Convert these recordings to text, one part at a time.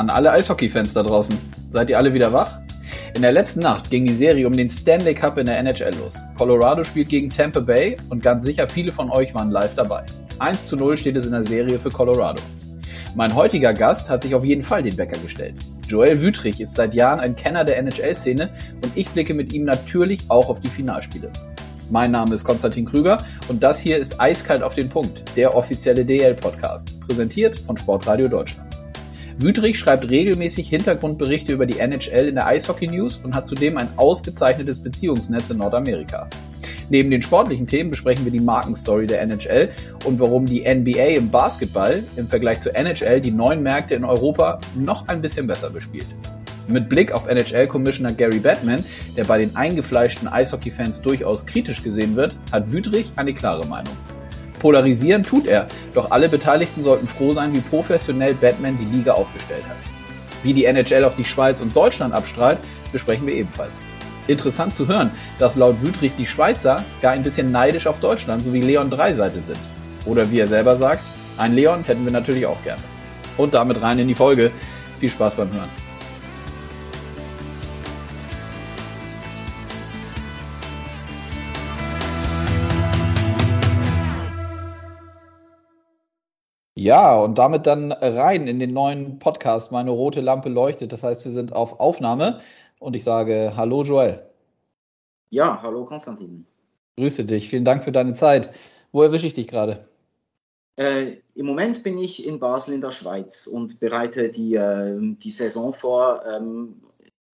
An alle Eishockey-Fans da draußen. Seid ihr alle wieder wach? In der letzten Nacht ging die Serie um den Stanley Cup in der NHL los. Colorado spielt gegen Tampa Bay und ganz sicher viele von euch waren live dabei. 1 zu 0 steht es in der Serie für Colorado. Mein heutiger Gast hat sich auf jeden Fall den Wecker gestellt. Joel Wütrich ist seit Jahren ein Kenner der NHL-Szene und ich blicke mit ihm natürlich auch auf die Finalspiele. Mein Name ist Konstantin Krüger und das hier ist Eiskalt auf den Punkt, der offizielle DL-Podcast, präsentiert von Sportradio Deutschland. Wüterich schreibt regelmäßig Hintergrundberichte über die NHL in der Eishockey News und hat zudem ein ausgezeichnetes Beziehungsnetz in Nordamerika. Neben den sportlichen Themen besprechen wir die Markenstory der NHL und warum die NBA im Basketball im Vergleich zur NHL die neuen Märkte in Europa noch ein bisschen besser bespielt. Mit Blick auf NHL-Commissioner Gary Batman, der bei den eingefleischten Eishockey-Fans durchaus kritisch gesehen wird, hat Wüterich eine klare Meinung. Polarisieren tut er, doch alle Beteiligten sollten froh sein, wie professionell Batman die Liga aufgestellt hat. Wie die NHL auf die Schweiz und Deutschland abstrahlt, besprechen wir ebenfalls. Interessant zu hören, dass laut Wüthrich die Schweizer gar ein bisschen neidisch auf Deutschland sowie Leon Dreiseite sind. Oder wie er selber sagt, ein Leon hätten wir natürlich auch gerne. Und damit rein in die Folge. Viel Spaß beim Hören. Ja, und damit dann rein in den neuen Podcast. Meine rote Lampe leuchtet. Das heißt, wir sind auf Aufnahme und ich sage Hallo Joel. Ja, hallo Konstantin. Grüße dich. Vielen Dank für deine Zeit. Wo erwische ich dich gerade? Äh, Im Moment bin ich in Basel in der Schweiz und bereite die, äh, die Saison vor, ähm,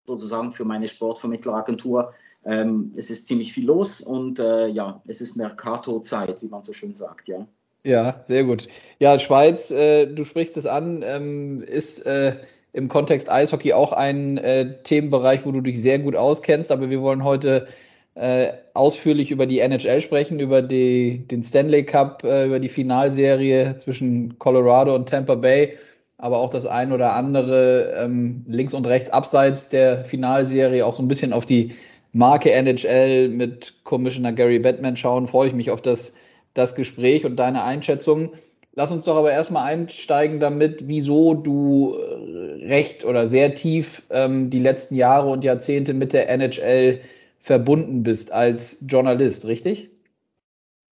sozusagen für meine Sportvermittleragentur. Ähm, es ist ziemlich viel los und äh, ja, es ist Mercato-Zeit, wie man so schön sagt, ja. Ja, sehr gut. Ja, Schweiz, äh, du sprichst es an, ähm, ist äh, im Kontext Eishockey auch ein äh, Themenbereich, wo du dich sehr gut auskennst, aber wir wollen heute äh, ausführlich über die NHL sprechen, über die, den Stanley Cup, äh, über die Finalserie zwischen Colorado und Tampa Bay, aber auch das ein oder andere ähm, links und rechts abseits der Finalserie, auch so ein bisschen auf die Marke NHL mit Commissioner Gary Batman schauen. Freue ich mich auf das das Gespräch und deine Einschätzung. Lass uns doch aber erstmal einsteigen damit, wieso du äh, recht oder sehr tief ähm, die letzten Jahre und Jahrzehnte mit der NHL verbunden bist als Journalist, richtig?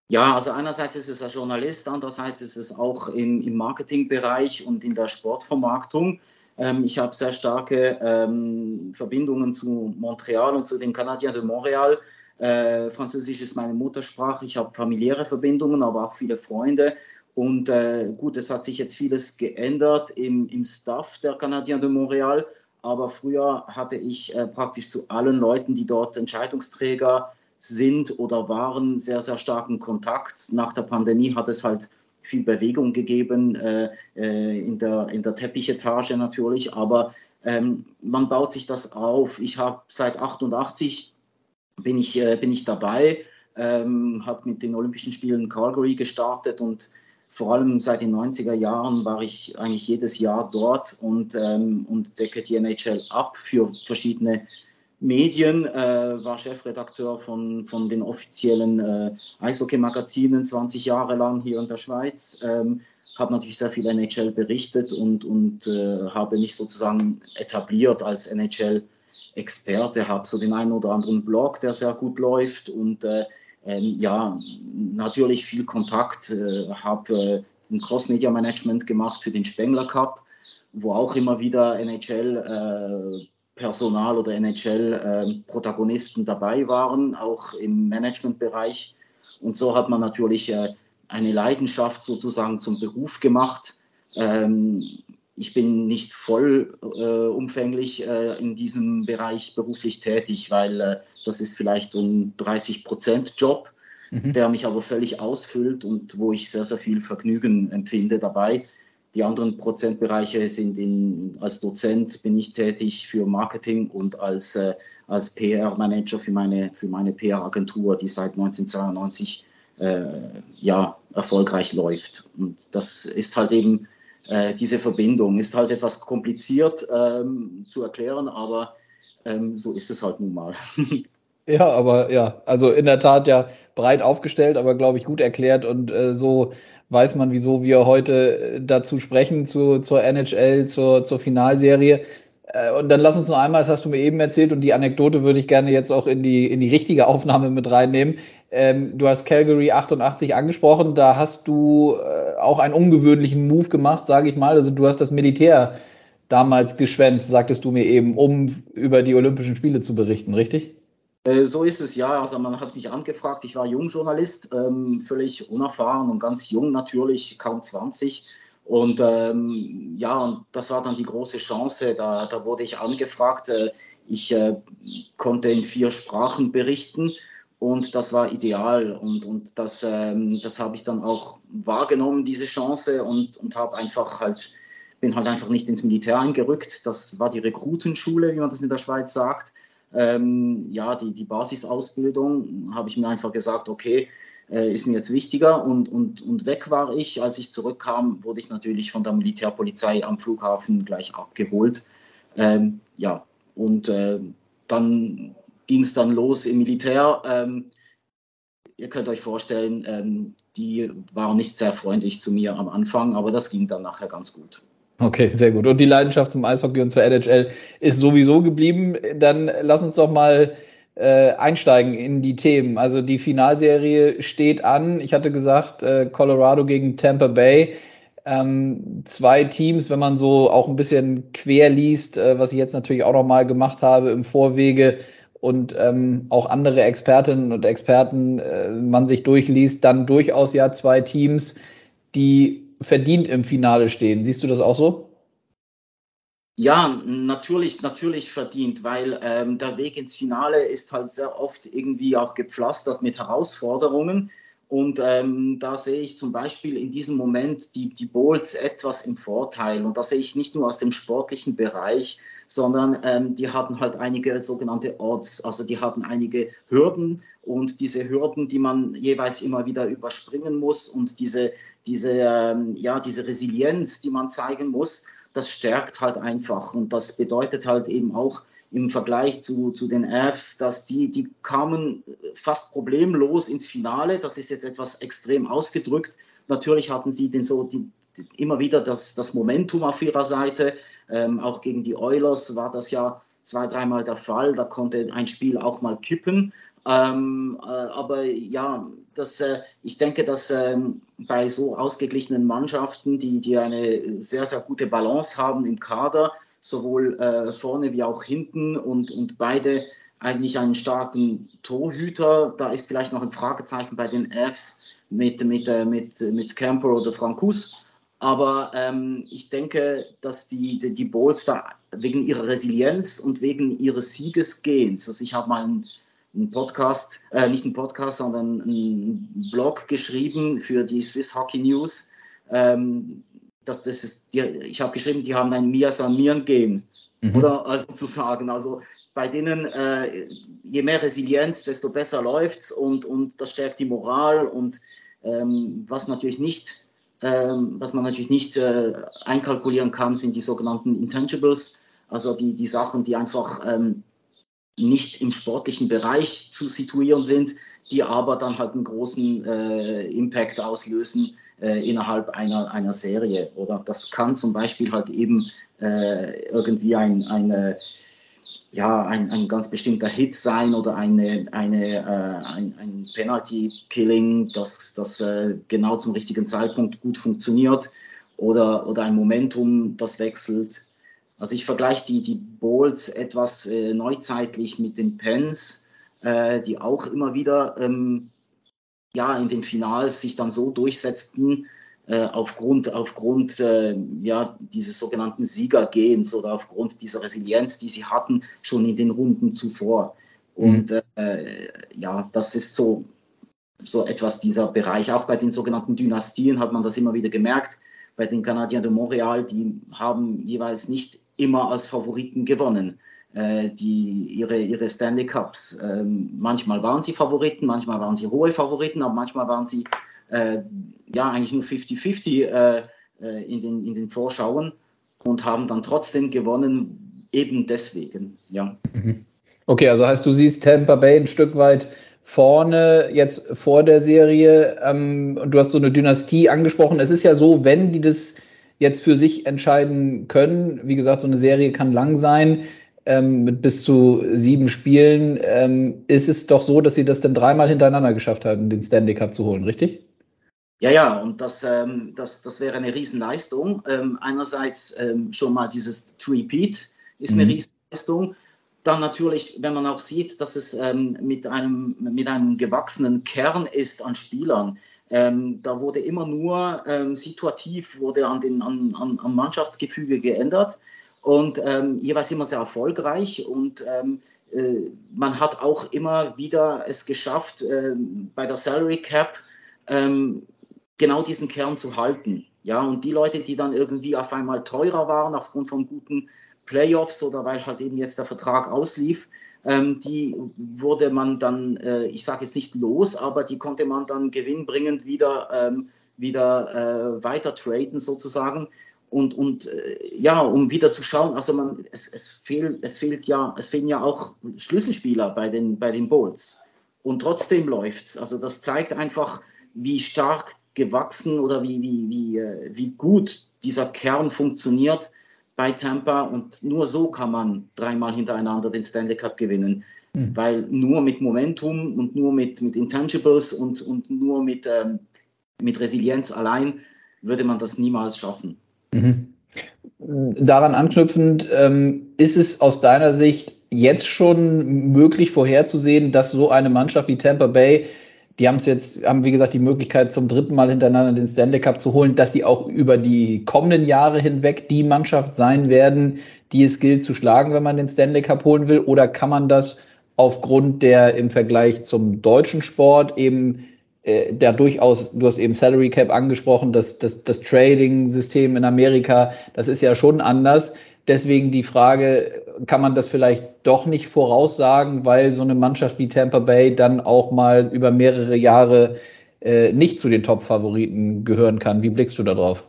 Ja, also einerseits ist es als Journalist, andererseits ist es auch im, im Marketingbereich und in der Sportvermarktung. Ähm, ich habe sehr starke ähm, Verbindungen zu Montreal und zu den Canadiens de Montréal äh, Französisch ist meine Muttersprache. Ich habe familiäre Verbindungen, aber auch viele Freunde. Und äh, gut, es hat sich jetzt vieles geändert im, im Staff der Canadiens de Montréal. Aber früher hatte ich äh, praktisch zu allen Leuten, die dort Entscheidungsträger sind oder waren, sehr, sehr starken Kontakt. Nach der Pandemie hat es halt viel Bewegung gegeben äh, äh in, der, in der Teppichetage natürlich. Aber ähm, man baut sich das auf. Ich habe seit 88 bin ich, äh, bin ich dabei, ähm, hat mit den Olympischen Spielen Calgary gestartet und vor allem seit den 90er Jahren war ich eigentlich jedes Jahr dort und, ähm, und decke die NHL ab für verschiedene Medien, äh, war Chefredakteur von, von den offiziellen äh, Eishockey-Magazinen 20 Jahre lang hier in der Schweiz. Ähm, habe natürlich sehr viel NHL berichtet und, und äh, habe mich sozusagen etabliert als NHL Experte, habe so den einen oder anderen Blog, der sehr gut läuft und äh, ähm, ja, natürlich viel Kontakt, äh, habe äh, ein Cross-Media-Management gemacht für den Spengler Cup, wo auch immer wieder NHL-Personal äh, oder NHL-Protagonisten ähm, dabei waren, auch im Managementbereich. Und so hat man natürlich äh, eine Leidenschaft sozusagen zum Beruf gemacht. Ähm, ich bin nicht vollumfänglich äh, äh, in diesem Bereich beruflich tätig, weil äh, das ist vielleicht so ein 30-Prozent-Job, mhm. der mich aber völlig ausfüllt und wo ich sehr, sehr viel Vergnügen empfinde dabei. Die anderen Prozentbereiche sind in, als Dozent bin ich tätig für Marketing und als, äh, als PR-Manager für meine, für meine PR-Agentur, die seit 1992 äh, ja, erfolgreich läuft. Und das ist halt eben äh, diese Verbindung. Ist halt etwas kompliziert ähm, zu erklären, aber ähm, so ist es halt nun mal. Ja, aber ja, also in der Tat ja breit aufgestellt, aber glaube ich gut erklärt und äh, so weiß man, wieso wir heute äh, dazu sprechen, zu, zur NHL, zur, zur Finalserie. Äh, und dann lass uns noch einmal, das hast du mir eben erzählt, und die Anekdote würde ich gerne jetzt auch in die, in die richtige Aufnahme mit reinnehmen. Ähm, du hast Calgary 88 angesprochen, da hast du äh, auch einen ungewöhnlichen Move gemacht, sage ich mal. Also du hast das Militär damals geschwänzt, sagtest du mir eben, um über die Olympischen Spiele zu berichten, richtig? Äh, so ist es ja. Also man hat mich angefragt. Ich war Jungjournalist, ähm, völlig unerfahren und ganz jung natürlich, kaum 20. Und ähm, ja, und das war dann die große Chance. Da, da wurde ich angefragt. Äh, ich äh, konnte in vier Sprachen berichten und das war ideal. Und, und das, ähm, das habe ich dann auch wahrgenommen, diese Chance, und, und habe einfach halt, bin halt einfach nicht ins Militär eingerückt. Das war die Rekrutenschule, wie man das in der Schweiz sagt ähm, ja, die, die Basisausbildung, habe ich mir einfach gesagt, okay, äh, ist mir jetzt wichtiger und, und, und weg war ich. Als ich zurückkam, wurde ich natürlich von der Militärpolizei am Flughafen gleich abgeholt. Ähm, ja, und äh, dann ging es dann los im Militär. Ähm, ihr könnt euch vorstellen, ähm, die waren nicht sehr freundlich zu mir am Anfang, aber das ging dann nachher ganz gut. Okay, sehr gut. Und die Leidenschaft zum Eishockey und zur NHL ist sowieso geblieben. Dann lass uns doch mal äh, einsteigen in die Themen. Also die Finalserie steht an. Ich hatte gesagt, äh, Colorado gegen Tampa Bay. Ähm, zwei Teams, wenn man so auch ein bisschen quer liest, äh, was ich jetzt natürlich auch noch mal gemacht habe im Vorwege und ähm, auch andere Expertinnen und Experten äh, man sich durchliest, dann durchaus ja zwei Teams, die verdient im Finale stehen. Siehst du das auch so? Ja, natürlich, natürlich verdient, weil ähm, der Weg ins Finale ist halt sehr oft irgendwie auch gepflastert mit Herausforderungen. Und ähm, da sehe ich zum Beispiel in diesem Moment die, die Bowls etwas im Vorteil. Und da sehe ich nicht nur aus dem sportlichen Bereich, sondern ähm, die hatten halt einige sogenannte Odds, also die hatten einige Hürden und diese Hürden, die man jeweils immer wieder überspringen muss und diese, diese, ähm, ja, diese Resilienz, die man zeigen muss, das stärkt halt einfach und das bedeutet halt eben auch im Vergleich zu, zu den Avs, dass die, die kamen fast problemlos ins Finale. Das ist jetzt etwas extrem ausgedrückt. Natürlich hatten sie den so die, immer wieder das, das Momentum auf ihrer Seite. Ähm, auch gegen die Oilers war das ja zwei, dreimal der Fall. Da konnte ein Spiel auch mal kippen. Ähm, äh, aber ja, das, äh, ich denke, dass ähm, bei so ausgeglichenen Mannschaften, die, die eine sehr, sehr gute Balance haben im Kader, sowohl äh, vorne wie auch hinten und, und beide eigentlich einen starken Torhüter, da ist vielleicht noch ein Fragezeichen bei den Fs mit, mit, äh, mit, mit Camper oder Frankus. Aber ähm, ich denke, dass die, die, die Bulls da wegen ihrer Resilienz und wegen ihres Siegesgehens, also ich habe mal einen einen Podcast, äh, nicht einen Podcast, sondern einen Blog geschrieben für die Swiss Hockey News. Ähm, dass das ist, die, ich habe geschrieben, die haben ein Mia San Mian Game, mhm. oder also zu sagen. Also bei denen, äh, je mehr Resilienz, desto besser läuft's und, und das stärkt die Moral und ähm, was natürlich nicht, ähm, was man natürlich nicht äh, einkalkulieren kann, sind die sogenannten Intangibles, also die, die Sachen, die einfach ähm, nicht im sportlichen Bereich zu situieren sind, die aber dann halt einen großen äh, Impact auslösen äh, innerhalb einer, einer Serie. Oder das kann zum Beispiel halt eben äh, irgendwie ein, eine, ja, ein, ein ganz bestimmter Hit sein oder eine, eine, äh, ein, ein Penalty-Killing, das, das äh, genau zum richtigen Zeitpunkt gut funktioniert oder, oder ein Momentum, das wechselt. Also ich vergleiche die, die Bowls etwas äh, neuzeitlich mit den Pens, äh, die auch immer wieder ähm, ja, in den Finals sich dann so durchsetzten, aufgrund, aufgrund äh, ja, dieses sogenannten Siegergehens oder aufgrund dieser Resilienz, die sie hatten, schon in den Runden zuvor. Und mhm. äh, ja, das ist so, so etwas dieser Bereich. Auch bei den sogenannten Dynastien hat man das immer wieder gemerkt. Bei den Canadiens de Montreal, die haben jeweils nicht immer als Favoriten gewonnen, äh, die, ihre, ihre Stanley Cups. Ähm, manchmal waren sie Favoriten, manchmal waren sie hohe Favoriten, aber manchmal waren sie äh, ja eigentlich nur 50-50 äh, äh, in, den, in den Vorschauen und haben dann trotzdem gewonnen, eben deswegen. Ja. Mhm. Okay, also heißt du siehst Tampa Bay ein Stück weit vorne jetzt vor der Serie ähm, und du hast so eine Dynastie angesprochen. Es ist ja so, wenn die das jetzt für sich entscheiden können, wie gesagt, so eine Serie kann lang sein, ähm, mit bis zu sieben Spielen, ähm, ist es doch so, dass sie das dann dreimal hintereinander geschafft haben, den Stanley Cup zu holen, richtig? Ja, ja, und das, ähm, das, das wäre eine Riesenleistung. Ähm, einerseits ähm, schon mal dieses Three-Peat ist eine mhm. Riesenleistung. Dann natürlich, wenn man auch sieht, dass es ähm, mit, einem, mit einem gewachsenen Kern ist an Spielern. Ähm, da wurde immer nur ähm, situativ, wurde an den, an, an, am Mannschaftsgefüge geändert und jeweils immer sehr erfolgreich und äh, man hat auch immer wieder es geschafft, äh, bei der Salary Cap ähm, genau diesen Kern zu halten. Ja, und die Leute, die dann irgendwie auf einmal teurer waren aufgrund von guten Playoffs oder weil halt eben jetzt der Vertrag auslief, ähm, die wurde man dann, äh, ich sage jetzt nicht los, aber die konnte man dann gewinnbringend wieder, ähm, wieder äh, weiter traden sozusagen. Und, und äh, ja, um wieder zu schauen, also man, es, es, fehlt, es fehlt ja, es fehlen ja auch Schlüsselspieler bei den, bei den Bulls. Und trotzdem läuft es. Also das zeigt einfach, wie stark gewachsen oder wie, wie, wie, äh, wie gut dieser Kern funktioniert bei Tampa und nur so kann man dreimal hintereinander den Stanley Cup gewinnen. Mhm. Weil nur mit Momentum und nur mit, mit Intangibles und, und nur mit, ähm, mit Resilienz allein würde man das niemals schaffen. Mhm. Daran anknüpfend, ähm, ist es aus deiner Sicht jetzt schon möglich vorherzusehen, dass so eine Mannschaft wie Tampa Bay die haben es jetzt, haben wie gesagt die Möglichkeit, zum dritten Mal hintereinander den Stanley Cup zu holen, dass sie auch über die kommenden Jahre hinweg die Mannschaft sein werden, die es gilt zu schlagen, wenn man den Stanley Cup holen will? Oder kann man das aufgrund der im Vergleich zum deutschen Sport eben äh, der durchaus, du hast eben Salary Cap angesprochen, das, das, das Trading-System in Amerika, das ist ja schon anders. Deswegen die Frage, kann man das vielleicht doch nicht voraussagen, weil so eine Mannschaft wie Tampa Bay dann auch mal über mehrere Jahre äh, nicht zu den Top-Favoriten gehören kann. Wie blickst du da drauf?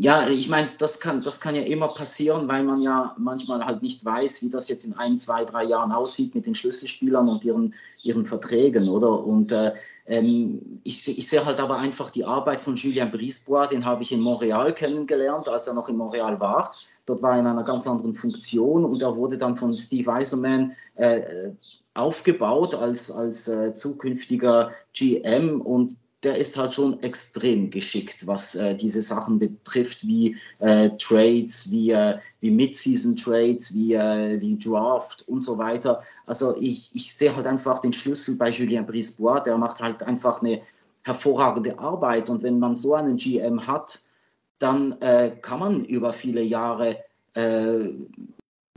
Ja, ich meine, das kann, das kann ja immer passieren, weil man ja manchmal halt nicht weiß, wie das jetzt in ein, zwei, drei Jahren aussieht mit den Schlüsselspielern und ihren, ihren Verträgen, oder? Und äh, ähm, ich, ich sehe halt aber einfach die Arbeit von Julien Brisebois, den habe ich in Montreal kennengelernt, als er noch in Montreal war. Dort war er in einer ganz anderen Funktion und er wurde dann von Steve Eiserman äh, aufgebaut als, als äh, zukünftiger GM und der ist halt schon extrem geschickt, was äh, diese Sachen betrifft, wie äh, Trades, wie, äh, wie Mid-Season-Trades, wie, äh, wie Draft und so weiter. Also ich, ich sehe halt einfach den Schlüssel bei Julien Brisebois, der macht halt einfach eine hervorragende Arbeit und wenn man so einen GM hat, dann äh, kann man über viele Jahre äh,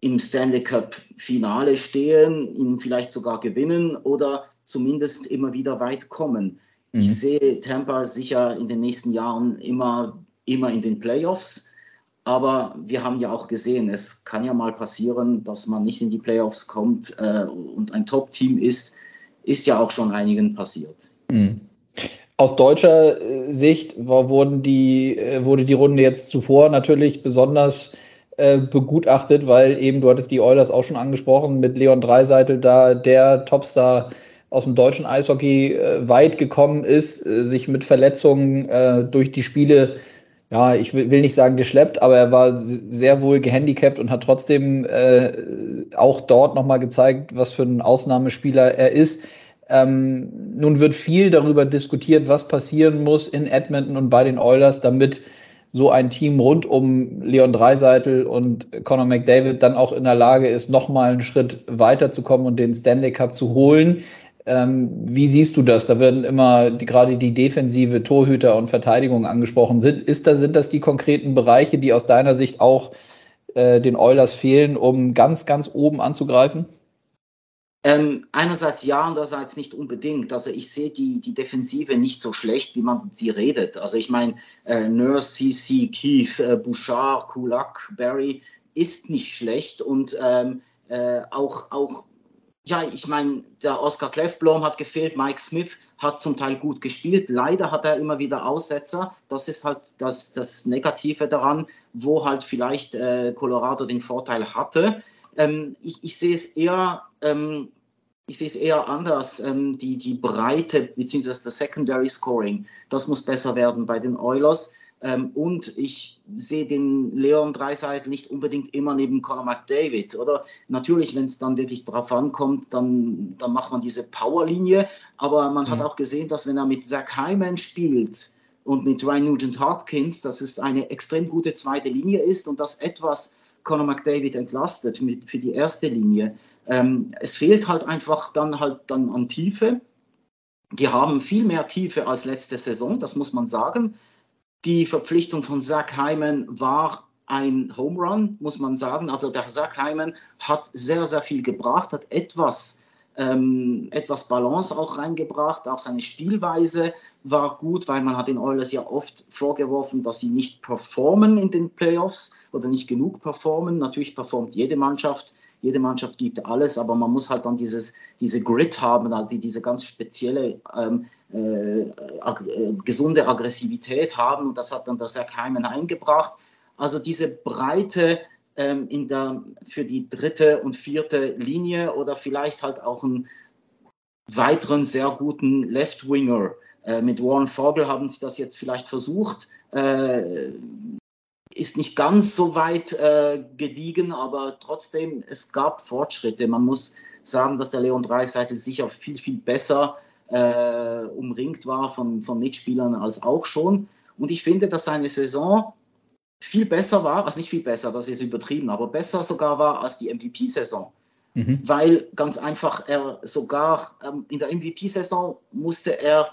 im Stanley Cup Finale stehen, ihn vielleicht sogar gewinnen oder zumindest immer wieder weit kommen. Mhm. Ich sehe Tampa sicher in den nächsten Jahren immer, immer in den Playoffs. Aber wir haben ja auch gesehen, es kann ja mal passieren, dass man nicht in die Playoffs kommt äh, und ein Top-Team ist. Ist ja auch schon einigen passiert. Mhm. Aus deutscher äh, Sicht wurden die, äh, wurde die Runde jetzt zuvor natürlich besonders äh, begutachtet, weil eben, du hattest die Oilers auch schon angesprochen, mit Leon Dreiseitel da der Topstar aus dem deutschen Eishockey weit gekommen ist, sich mit Verletzungen durch die Spiele ja, ich will, nicht sagen geschleppt, aber er war sehr wohl gehandicapt und hat trotzdem auch dort nochmal gezeigt, was für ein Ausnahmespieler er ist. Ähm, nun wird viel darüber diskutiert, was passieren muss in Edmonton und bei den Oilers, damit so ein Team rund um Leon Dreiseitel und Conor McDavid dann auch in der Lage ist, nochmal einen Schritt weiterzukommen und den Stanley Cup zu holen. Ähm, wie siehst du das? Da werden immer die, gerade die defensive Torhüter und Verteidigung angesprochen. Sind, ist da, sind das die konkreten Bereiche, die aus deiner Sicht auch äh, den Oilers fehlen, um ganz, ganz oben anzugreifen? Ähm, einerseits ja, andererseits nicht unbedingt. Also ich sehe die, die Defensive nicht so schlecht, wie man sie redet. Also ich meine, äh, Nurse, CC, Keith, äh, Bouchard, Kulak, Barry ist nicht schlecht und ähm, äh, auch, auch, ja, ich meine, der Oscar Clefblom hat gefehlt, Mike Smith hat zum Teil gut gespielt. Leider hat er immer wieder Aussetzer. Das ist halt das, das Negative daran, wo halt vielleicht äh, Colorado den Vorteil hatte. Ähm, ich, ich, sehe es eher, ähm, ich sehe es eher anders. Ähm, die, die Breite bzw. das Secondary Scoring, das muss besser werden bei den Oilers. Ähm, und ich sehe den Leon Dreiseitel nicht unbedingt immer neben Conor McDavid. Oder natürlich, wenn es dann wirklich drauf ankommt, dann, dann macht man diese Powerlinie. Aber man mhm. hat auch gesehen, dass wenn er mit Zach Hyman spielt und mit Ryan Nugent Hopkins, dass es eine extrem gute zweite Linie ist und das etwas Conor McDavid entlastet mit, für die erste Linie. Ähm, es fehlt halt einfach dann halt dann an Tiefe. Die haben viel mehr Tiefe als letzte Saison, das muss man sagen. Die Verpflichtung von Zach Hyman war ein Home Run, muss man sagen. Also der Zach Hyman hat sehr, sehr viel gebracht, hat etwas, ähm, etwas Balance auch reingebracht. Auch seine Spielweise war gut, weil man hat den Oilers ja oft vorgeworfen, dass sie nicht performen in den Playoffs oder nicht genug performen. Natürlich performt jede Mannschaft jede Mannschaft gibt alles, aber man muss halt dann dieses, diese Grit haben, also diese ganz spezielle ähm, äh, ag äh, gesunde Aggressivität haben und das hat dann der Zach Hyman eingebracht. Also diese Breite ähm, in der, für die dritte und vierte Linie oder vielleicht halt auch einen weiteren sehr guten Left-Winger. Äh, mit Warren Vogel haben sie das jetzt vielleicht versucht. Äh, ist nicht ganz so weit äh, gediegen, aber trotzdem, es gab Fortschritte. Man muss sagen, dass der Leon Dreiseitel sicher viel, viel besser äh, umringt war von, von Mitspielern als auch schon. Und ich finde, dass seine Saison viel besser war, also nicht viel besser, das ist übertrieben, aber besser sogar war als die MVP-Saison. Mhm. Weil ganz einfach er sogar ähm, in der MVP-Saison musste er,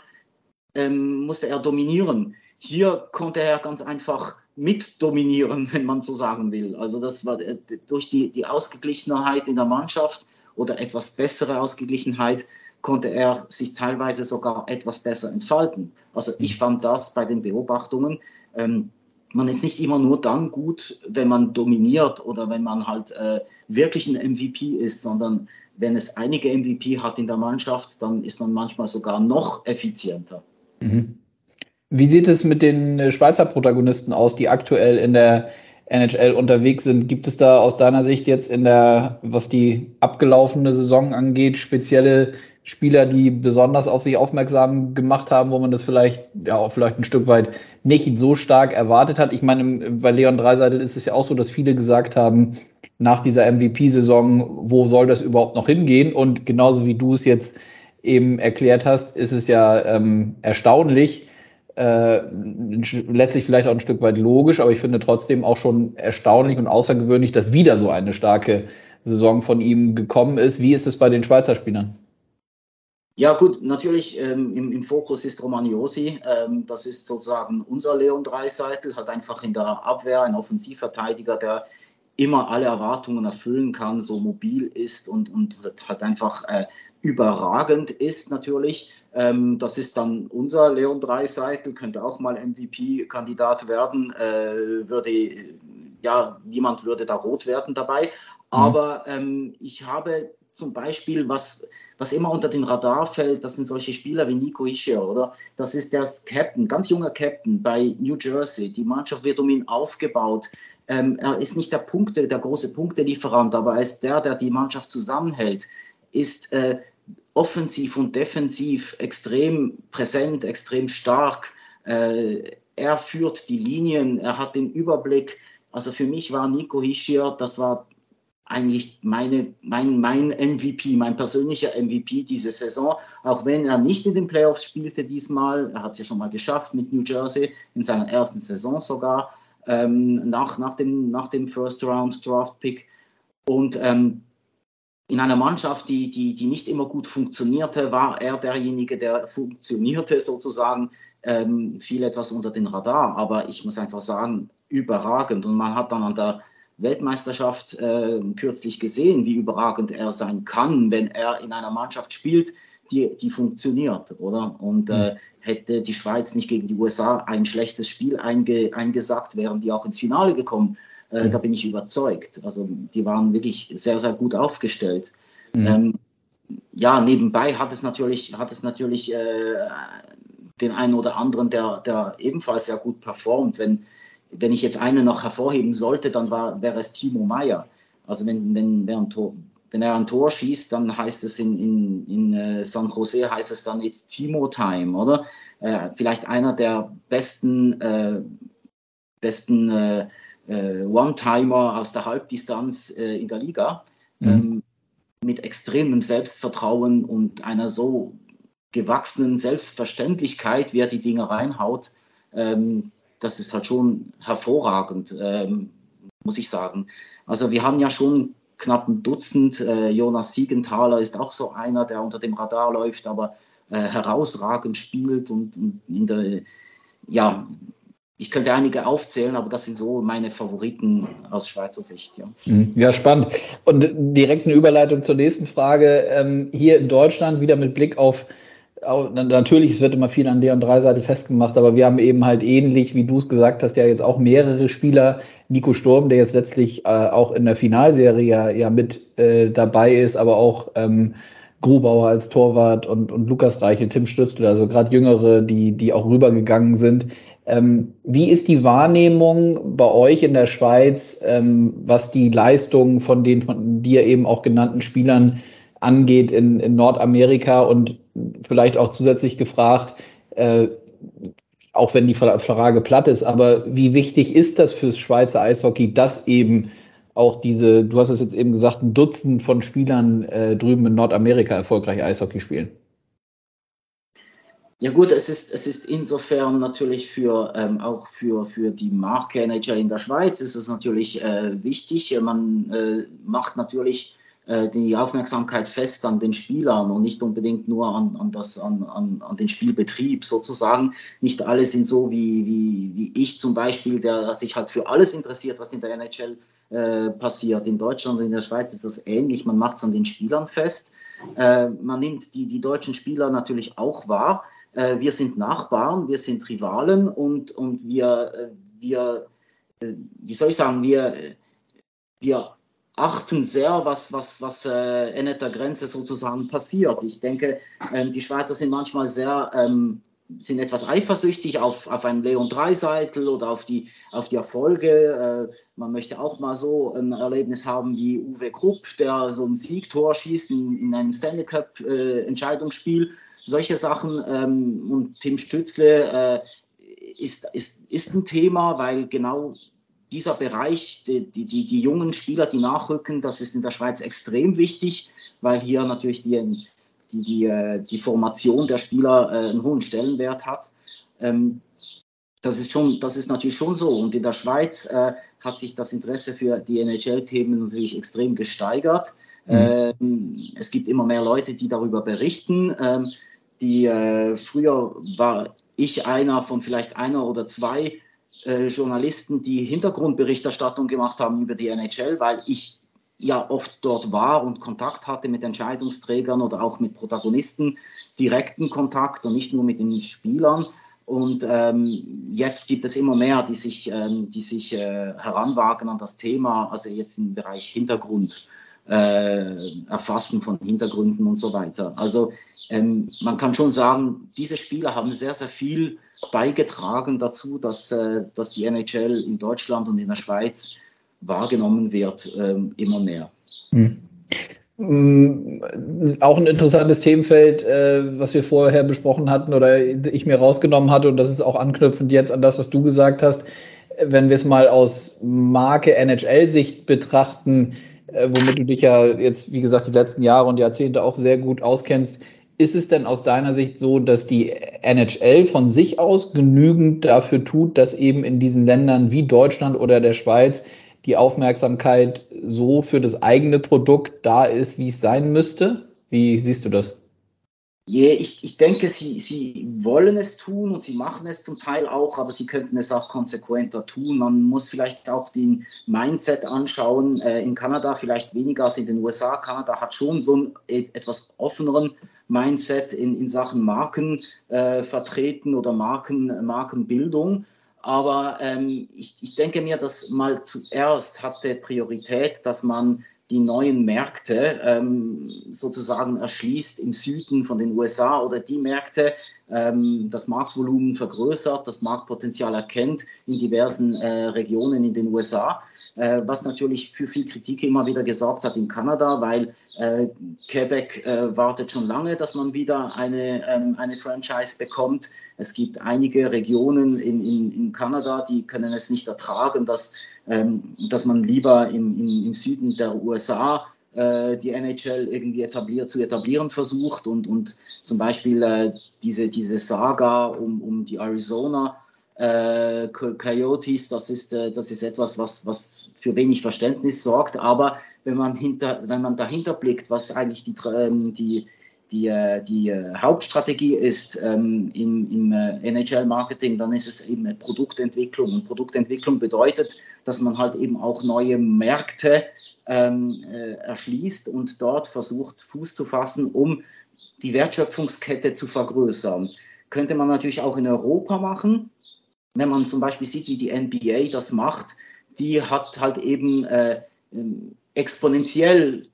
ähm, musste er dominieren. Hier konnte er ganz einfach mitdominieren, wenn man so sagen will. Also das war äh, durch die, die Ausgeglichenheit in der Mannschaft oder etwas bessere Ausgeglichenheit konnte er sich teilweise sogar etwas besser entfalten. Also ich mhm. fand das bei den Beobachtungen. Ähm, man ist nicht immer nur dann gut, wenn man dominiert oder wenn man halt äh, wirklich ein MVP ist, sondern wenn es einige MVP hat in der Mannschaft, dann ist man manchmal sogar noch effizienter. Mhm. Wie sieht es mit den äh, Schweizer Protagonisten aus, die aktuell in der NHL unterwegs sind? Gibt es da aus deiner Sicht jetzt in der, was die abgelaufene Saison angeht, spezielle Spieler, die besonders auf sich aufmerksam gemacht haben, wo man das vielleicht, ja, auch vielleicht ein Stück weit nicht so stark erwartet hat? Ich meine, bei Leon Dreiseitel ist es ja auch so, dass viele gesagt haben, nach dieser MVP-Saison, wo soll das überhaupt noch hingehen? Und genauso wie du es jetzt eben erklärt hast, ist es ja ähm, erstaunlich, äh, letztlich vielleicht auch ein Stück weit logisch, aber ich finde trotzdem auch schon erstaunlich und außergewöhnlich, dass wieder so eine starke Saison von ihm gekommen ist. Wie ist es bei den Schweizer Spielern? Ja gut, natürlich ähm, im, im, Fokus ist Romagnosi. Ähm, das ist sozusagen unser Leon Dreiseitel, halt einfach in der Abwehr ein Offensivverteidiger, der immer alle Erwartungen erfüllen kann, so mobil ist und, und halt einfach äh, überragend ist natürlich. Ähm, das ist dann unser Leon Dreiseitel, könnte auch mal MVP-Kandidat werden. Äh, würde, ja, niemand würde da rot werden dabei. Mhm. Aber ähm, ich habe zum Beispiel, was, was immer unter den Radar fällt, das sind solche Spieler wie Nico Ischier, oder? Das ist der Captain, ganz junger Captain bei New Jersey. Die Mannschaft wird um ihn aufgebaut. Ähm, er ist nicht der Punkte, der große Punktelieferant, aber er ist der, der die Mannschaft zusammenhält ist äh, offensiv und defensiv extrem präsent, extrem stark. Äh, er führt die Linien, er hat den Überblick. Also für mich war Nico Hischier, das war eigentlich meine, mein, mein MVP, mein persönlicher MVP diese Saison, auch wenn er nicht in den Playoffs spielte diesmal. Er hat es ja schon mal geschafft mit New Jersey, in seiner ersten Saison sogar, ähm, nach, nach, dem, nach dem First Round Draft Pick. Und ähm, in einer Mannschaft, die, die, die nicht immer gut funktionierte, war er derjenige, der funktionierte sozusagen, ähm, fiel etwas unter den Radar. Aber ich muss einfach sagen, überragend. Und man hat dann an der Weltmeisterschaft äh, kürzlich gesehen, wie überragend er sein kann, wenn er in einer Mannschaft spielt, die, die funktioniert, oder? Und äh, mhm. hätte die Schweiz nicht gegen die USA ein schlechtes Spiel einge, eingesackt, wären die auch ins Finale gekommen. Äh, mhm. Da bin ich überzeugt. Also die waren wirklich sehr, sehr gut aufgestellt. Mhm. Ähm, ja, nebenbei hat es natürlich, hat es natürlich äh, den einen oder anderen, der, der ebenfalls sehr gut performt. Wenn, wenn ich jetzt einen noch hervorheben sollte, dann war, wäre es Timo Meyer. Also wenn, wenn, wer ein Tor, wenn er ein Tor schießt, dann heißt es in, in, in äh, San Jose heißt es dann jetzt Timo Time, oder? Äh, vielleicht einer der besten, äh, besten äh, äh, One-Timer aus der Halbdistanz äh, in der Liga. Mhm. Ähm, mit extremem Selbstvertrauen und einer so gewachsenen Selbstverständlichkeit, wie er die Dinge reinhaut, ähm, das ist halt schon hervorragend, ähm, muss ich sagen. Also wir haben ja schon knapp ein Dutzend. Äh, Jonas Siegenthaler ist auch so einer, der unter dem Radar läuft, aber äh, herausragend spielt und, und, in der, ja, ich könnte einige aufzählen, aber das sind so meine Favoriten aus Schweizer Sicht. Ja, mhm. ja spannend. Und direkt eine Überleitung zur nächsten Frage. Ähm, hier in Deutschland wieder mit Blick auf Natürlich, es wird immer viel an der und drei Seite festgemacht, aber wir haben eben halt ähnlich, wie du es gesagt hast, ja jetzt auch mehrere Spieler. Nico Sturm, der jetzt letztlich äh, auch in der Finalserie ja, ja mit äh, dabei ist, aber auch ähm, Grubauer als Torwart und, und Lukas Reiche, Tim Stützler, also gerade Jüngere, die, die auch rübergegangen sind. Ähm, wie ist die Wahrnehmung bei euch in der Schweiz, ähm, was die Leistungen von den von dir eben auch genannten Spielern angeht in, in Nordamerika und vielleicht auch zusätzlich gefragt, äh, auch wenn die Frage platt ist, aber wie wichtig ist das fürs Schweizer Eishockey, dass eben auch diese, du hast es jetzt eben gesagt, ein Dutzend von Spielern äh, drüben in Nordamerika erfolgreich Eishockey spielen? Ja gut, es ist, es ist insofern natürlich für, ähm, auch für, für die Marke NHL in der Schweiz ist es natürlich äh, wichtig. Man äh, macht natürlich äh, die Aufmerksamkeit fest an den Spielern und nicht unbedingt nur an, an, das, an, an, an den Spielbetrieb sozusagen. Nicht alle sind so wie, wie, wie ich zum Beispiel, der sich halt für alles interessiert, was in der NHL äh, passiert. In Deutschland und in der Schweiz ist das ähnlich. Man macht es an den Spielern fest. Äh, man nimmt die, die deutschen Spieler natürlich auch wahr. Äh, wir sind Nachbarn, wir sind Rivalen und, und wir, äh, wir wie soll ich sagen, wir, wir achten sehr, was, was, was äh, in der Grenze sozusagen passiert. Ich denke, ähm, die Schweizer sind manchmal sehr, ähm, sind etwas eifersüchtig auf, auf einen Leon Dreiseitel oder auf die, auf die Erfolge. Äh, man möchte auch mal so ein Erlebnis haben wie Uwe Krupp, der so ein Siegtor schießt in, in einem Stanley Cup äh, Entscheidungsspiel. Solche Sachen. Ähm, und Tim Stützle äh, ist, ist, ist ein Thema, weil genau dieser Bereich, die, die, die, jungen Spieler, die nachrücken, das ist in der Schweiz extrem wichtig, weil hier natürlich die, die, die, äh, die Formation der Spieler äh, einen hohen Stellenwert hat. Ähm, das ist, schon, das ist natürlich schon so. Und in der Schweiz äh, hat sich das Interesse für die NHL-Themen natürlich extrem gesteigert. Mhm. Ähm, es gibt immer mehr Leute, die darüber berichten. Ähm, die, früher war ich einer von vielleicht einer oder zwei äh, Journalisten, die Hintergrundberichterstattung gemacht haben über die NHL, weil ich ja oft dort war und Kontakt hatte mit Entscheidungsträgern oder auch mit Protagonisten, direkten Kontakt und nicht nur mit den Spielern. Und ähm, jetzt gibt es immer mehr, die sich, ähm, die sich äh, heranwagen an das Thema, also jetzt im Bereich Hintergrund, äh, Erfassen von Hintergründen und so weiter. Also ähm, man kann schon sagen, diese Spieler haben sehr, sehr viel beigetragen dazu, dass, äh, dass die NHL in Deutschland und in der Schweiz wahrgenommen wird, ähm, immer mehr. Hm. Auch ein interessantes Themenfeld, äh, was wir vorher besprochen hatten oder ich mir rausgenommen hatte, und das ist auch anknüpfend jetzt an das, was du gesagt hast. Wenn wir es mal aus Marke NHL-Sicht betrachten, äh, womit du dich ja jetzt, wie gesagt, die letzten Jahre und Jahrzehnte auch sehr gut auskennst, ist es denn aus deiner Sicht so, dass die NHL von sich aus genügend dafür tut, dass eben in diesen Ländern wie Deutschland oder der Schweiz die Aufmerksamkeit so für das eigene Produkt da ist, wie es sein müsste? Wie siehst du das? Yeah, ich, ich denke, sie, sie wollen es tun und sie machen es zum Teil auch, aber sie könnten es auch konsequenter tun. Man muss vielleicht auch den Mindset anschauen. Äh, in Kanada vielleicht weniger als in den USA. Kanada hat schon so einen e, etwas offeneren Mindset in, in Sachen Marken äh, vertreten oder Marken, Markenbildung. Aber ähm, ich, ich denke mir, dass mal zuerst hatte Priorität, dass man die neuen Märkte ähm, sozusagen erschließt im Süden von den USA oder die Märkte, ähm, das Marktvolumen vergrößert, das Marktpotenzial erkennt in diversen äh, Regionen in den USA, äh, was natürlich für viel Kritik immer wieder gesorgt hat in Kanada, weil äh, Quebec äh, wartet schon lange, dass man wieder eine, ähm, eine Franchise bekommt. Es gibt einige Regionen in, in, in Kanada, die können es nicht ertragen, dass, ähm, dass man lieber in, in, im Süden der USA die NHL irgendwie etabliert, zu etablieren versucht und, und zum Beispiel äh, diese, diese Saga um, um die Arizona äh, Coyotes, das ist, äh, das ist etwas, was, was für wenig Verständnis sorgt, aber wenn man, hinter, wenn man dahinter blickt, was eigentlich die, ähm, die, die, äh, die Hauptstrategie ist ähm, im, im NHL-Marketing, dann ist es eben Produktentwicklung. Und Produktentwicklung bedeutet, dass man halt eben auch neue Märkte ähm, äh, erschließt und dort versucht, Fuß zu fassen, um die Wertschöpfungskette zu vergrößern. Könnte man natürlich auch in Europa machen. Wenn man zum Beispiel sieht, wie die NBA das macht, die hat halt eben äh, ähm, exponentiell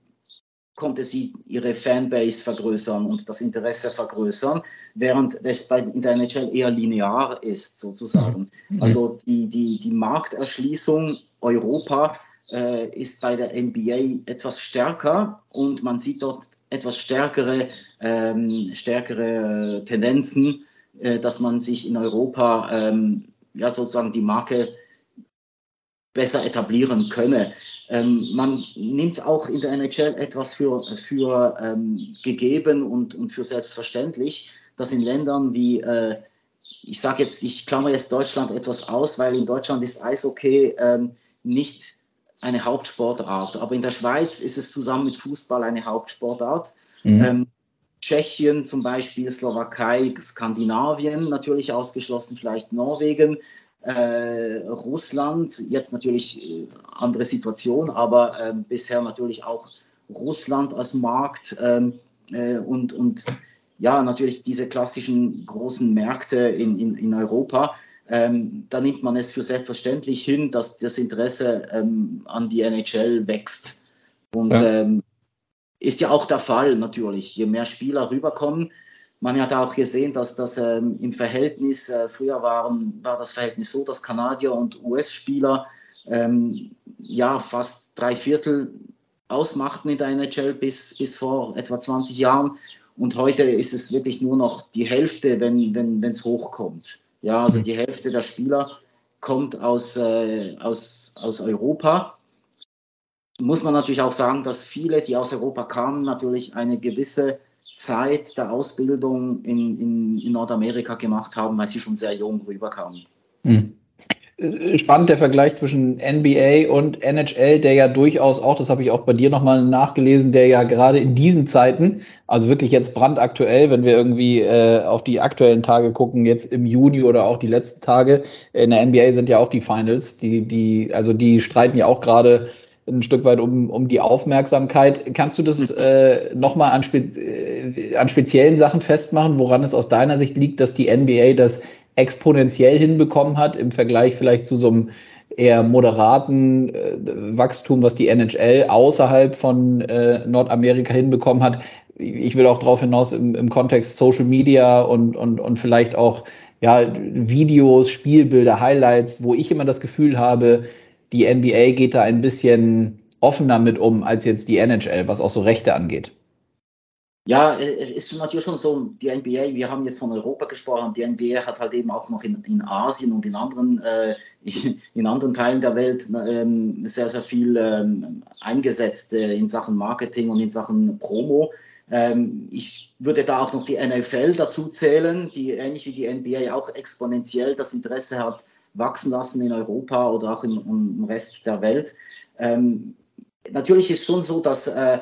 konnte sie ihre Fanbase vergrößern und das Interesse vergrößern, während es bei, in der NHL eher linear ist, sozusagen. Mhm. Also die, die, die Markterschließung Europa ist bei der NBA etwas stärker und man sieht dort etwas stärkere, ähm, stärkere äh, Tendenzen, äh, dass man sich in Europa ähm, ja sozusagen die Marke besser etablieren könne. Ähm, man nimmt auch in der NHL etwas für, für ähm, gegeben und, und für selbstverständlich, dass in Ländern wie, äh, ich sage jetzt, ich klammer jetzt Deutschland etwas aus, weil in Deutschland ist Eishockey ähm, nicht eine Hauptsportart. Aber in der Schweiz ist es zusammen mit Fußball eine Hauptsportart. Mhm. Ähm, Tschechien zum Beispiel, Slowakei, Skandinavien natürlich ausgeschlossen, vielleicht Norwegen, äh, Russland, jetzt natürlich äh, andere Situation, aber äh, bisher natürlich auch Russland als Markt ähm, äh, und, und ja, natürlich diese klassischen großen Märkte in, in, in Europa ähm, da nimmt man es für selbstverständlich hin, dass das Interesse ähm, an die NHL wächst. Und ja. Ähm, ist ja auch der Fall natürlich. Je mehr Spieler rüberkommen, man hat auch gesehen, dass das ähm, im Verhältnis, äh, früher waren, war das Verhältnis so, dass Kanadier und US-Spieler ähm, ja fast drei Viertel ausmachten in der NHL bis, bis vor etwa 20 Jahren. Und heute ist es wirklich nur noch die Hälfte, wenn es wenn, hochkommt. Ja, also die Hälfte der Spieler kommt aus, äh, aus, aus Europa. Muss man natürlich auch sagen, dass viele, die aus Europa kamen, natürlich eine gewisse Zeit der Ausbildung in, in, in Nordamerika gemacht haben, weil sie schon sehr jung rüberkamen. Mhm spannend der Vergleich zwischen NBA und NHL, der ja durchaus auch, das habe ich auch bei dir nochmal nachgelesen, der ja gerade in diesen Zeiten, also wirklich jetzt brandaktuell, wenn wir irgendwie äh, auf die aktuellen Tage gucken, jetzt im Juni oder auch die letzten Tage, in der NBA sind ja auch die Finals, die, die, also die streiten ja auch gerade ein Stück weit um, um die Aufmerksamkeit. Kannst du das äh, nochmal an, spe äh, an speziellen Sachen festmachen, woran es aus deiner Sicht liegt, dass die NBA das exponentiell hinbekommen hat im Vergleich vielleicht zu so einem eher moderaten äh, Wachstum, was die NHL außerhalb von äh, Nordamerika hinbekommen hat. Ich will auch darauf hinaus im, im Kontext Social Media und, und, und vielleicht auch ja, Videos, Spielbilder, Highlights, wo ich immer das Gefühl habe, die NBA geht da ein bisschen offener mit um als jetzt die NHL, was auch so Rechte angeht. Ja, es ist natürlich schon so, die NBA, wir haben jetzt von Europa gesprochen, die NBA hat halt eben auch noch in, in Asien und in anderen, äh, in anderen Teilen der Welt ähm, sehr, sehr viel ähm, eingesetzt äh, in Sachen Marketing und in Sachen Promo. Ähm, ich würde da auch noch die NFL dazu zählen, die ähnlich wie die NBA auch exponentiell das Interesse hat, wachsen lassen in Europa oder auch im, im Rest der Welt. Ähm, natürlich ist schon so, dass äh,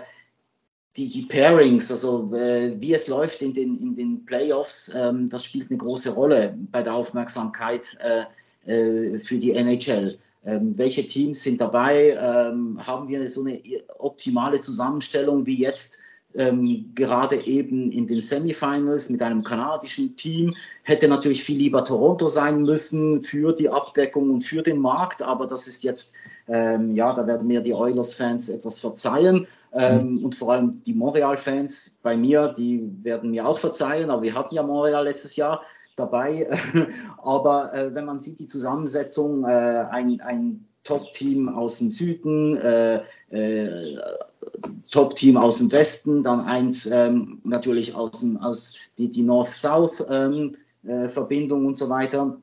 die, die Pairings, also äh, wie es läuft in den, in den Playoffs, ähm, das spielt eine große Rolle bei der Aufmerksamkeit äh, äh, für die NHL. Ähm, welche Teams sind dabei? Ähm, haben wir so eine optimale Zusammenstellung wie jetzt ähm, gerade eben in den Semifinals mit einem kanadischen Team? Hätte natürlich viel lieber Toronto sein müssen für die Abdeckung und für den Markt, aber das ist jetzt, ähm, ja, da werden mir die Oilers-Fans etwas verzeihen. Ähm, mhm. Und vor allem die Montreal-Fans bei mir, die werden mir auch verzeihen, aber wir hatten ja Montreal letztes Jahr dabei. aber äh, wenn man sieht, die Zusammensetzung, äh, ein, ein Top-Team aus dem Süden, äh, äh, Top-Team aus dem Westen, dann eins ähm, natürlich aus, dem, aus die, die North-South-Verbindung ähm, äh, und so weiter.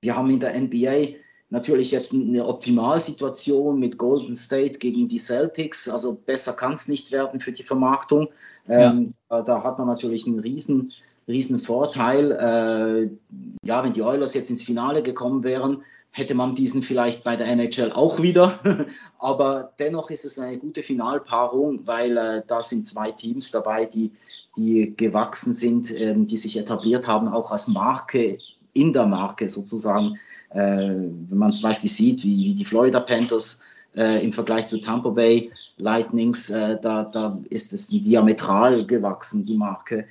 Wir haben in der NBA natürlich jetzt eine Optimalsituation mit Golden State gegen die Celtics. Also besser kann es nicht werden für die Vermarktung. Ähm, ja. Da hat man natürlich einen riesen, riesen Vorteil. Äh, ja, wenn die Oilers jetzt ins Finale gekommen wären, hätte man diesen vielleicht bei der NHL auch wieder. Aber dennoch ist es eine gute Finalpaarung, weil äh, da sind zwei Teams dabei, die, die gewachsen sind, ähm, die sich etabliert haben, auch als Marke in der Marke sozusagen. Äh, wenn man zum Beispiel sieht, wie, wie die Florida Panthers äh, im Vergleich zu Tampa Bay Lightnings, äh, da, da ist es diametral gewachsen, die Marke.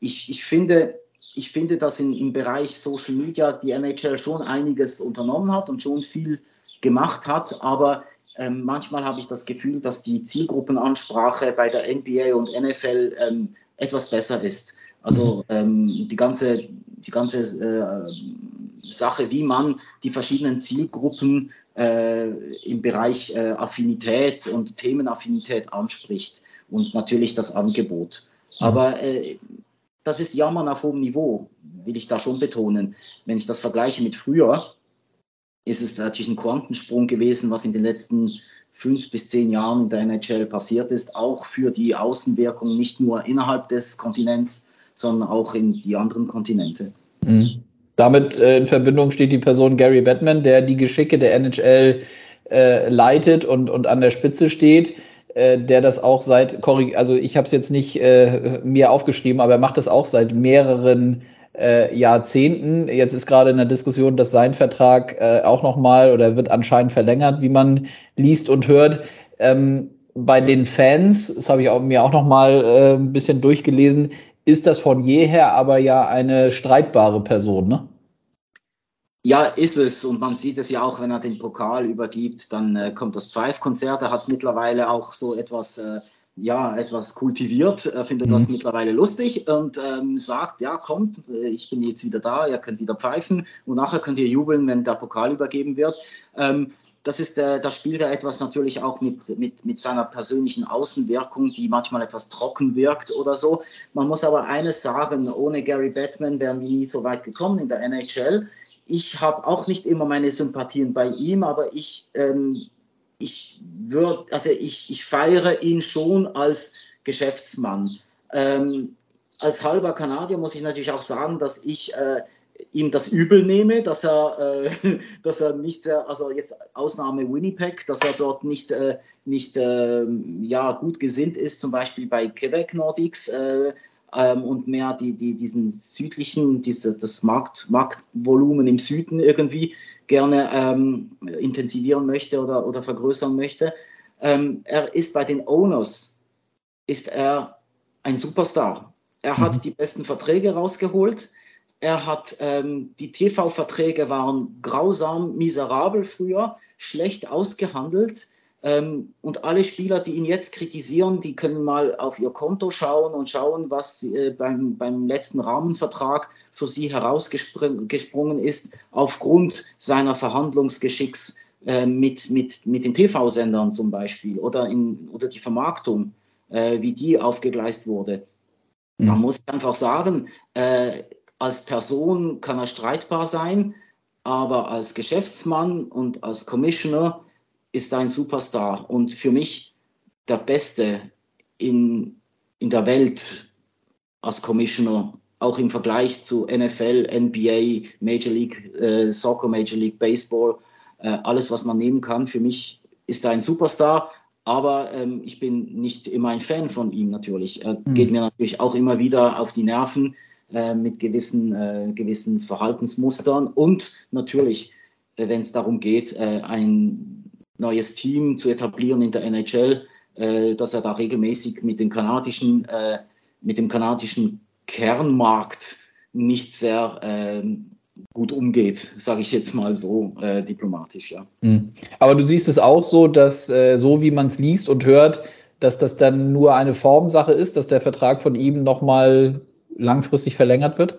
Ich, ich finde, ich finde, dass in, im Bereich Social Media die NHL schon einiges unternommen hat und schon viel gemacht hat, aber ähm, manchmal habe ich das Gefühl, dass die Zielgruppenansprache bei der NBA und NFL ähm, etwas besser ist. Also ähm, die ganze, die ganze äh, Sache, wie man die verschiedenen Zielgruppen äh, im Bereich äh, Affinität und Themenaffinität anspricht und natürlich das Angebot. Aber äh, das ist Jammern auf hohem Niveau, will ich da schon betonen. Wenn ich das vergleiche mit früher, ist es natürlich ein Quantensprung gewesen, was in den letzten fünf bis zehn Jahren in der NHL passiert ist, auch für die Außenwirkung nicht nur innerhalb des Kontinents, sondern auch in die anderen Kontinente. Mhm. Damit äh, in Verbindung steht die Person Gary Batman, der die Geschicke der NHL äh, leitet und, und an der Spitze steht. Äh, der das auch seit, also ich habe es jetzt nicht äh, mir aufgeschrieben, aber er macht das auch seit mehreren äh, Jahrzehnten. Jetzt ist gerade in der Diskussion, dass sein Vertrag äh, auch nochmal oder wird anscheinend verlängert, wie man liest und hört. Ähm, bei den Fans, das habe ich auch, mir auch nochmal äh, ein bisschen durchgelesen, ist das von jeher aber ja eine streitbare Person, ne? Ja, ist es. Und man sieht es ja auch, wenn er den Pokal übergibt, dann äh, kommt das Pfeifkonzert. Er hat es mittlerweile auch so etwas, äh, ja, etwas kultiviert. Er findet mhm. das mittlerweile lustig und ähm, sagt, ja, kommt, äh, ich bin jetzt wieder da, ihr könnt wieder pfeifen und nachher könnt ihr jubeln, wenn der Pokal übergeben wird. Ähm, das ist, äh, da spielt er etwas natürlich auch mit, mit, mit seiner persönlichen Außenwirkung, die manchmal etwas trocken wirkt oder so. Man muss aber eines sagen, ohne Gary Batman wären wir nie so weit gekommen in der NHL ich habe auch nicht immer meine Sympathien bei ihm, aber ich, ähm, ich würde, also ich, ich feiere ihn schon als Geschäftsmann. Ähm, als halber Kanadier muss ich natürlich auch sagen, dass ich äh, ihm das übel nehme, dass er, äh, dass er nicht, äh, also jetzt Ausnahme Winnipeg, dass er dort nicht, äh, nicht äh, ja, gut gesinnt ist, zum Beispiel bei Quebec Nordics äh, ähm, und mehr die, die, diesen südlichen, diese, das Markt, Marktvolumen im Süden irgendwie gerne ähm, intensivieren möchte oder, oder vergrößern möchte. Ähm, er ist bei den Owners, ist er ein Superstar. Er hat mhm. die besten Verträge rausgeholt. Er hat ähm, die TV-Verträge waren grausam, miserabel früher, schlecht ausgehandelt. Ähm, und alle Spieler, die ihn jetzt kritisieren, die können mal auf ihr Konto schauen und schauen, was äh, beim, beim letzten Rahmenvertrag für sie herausgesprungen ist, aufgrund seiner Verhandlungsgeschicks äh, mit, mit, mit den TV-Sendern zum Beispiel oder, in, oder die Vermarktung, äh, wie die aufgegleist wurde. Mhm. Da muss ich einfach sagen, äh, als Person kann er streitbar sein, aber als Geschäftsmann und als Commissioner ist ein Superstar und für mich der Beste in, in der Welt als Commissioner, auch im Vergleich zu NFL, NBA, Major League äh, Soccer, Major League Baseball, äh, alles, was man nehmen kann. Für mich ist er ein Superstar, aber ähm, ich bin nicht immer ein Fan von ihm natürlich. Er mhm. geht mir natürlich auch immer wieder auf die Nerven äh, mit gewissen, äh, gewissen Verhaltensmustern und natürlich, äh, wenn es darum geht, äh, ein neues Team zu etablieren in der NHL, dass er da regelmäßig mit, den kanadischen, mit dem kanadischen Kernmarkt nicht sehr äh, gut umgeht, sage ich jetzt mal so äh, diplomatisch. Ja. Mhm. Aber du siehst es auch so, dass äh, so wie man es liest und hört, dass das dann nur eine Formsache ist, dass der Vertrag von ihm nochmal langfristig verlängert wird?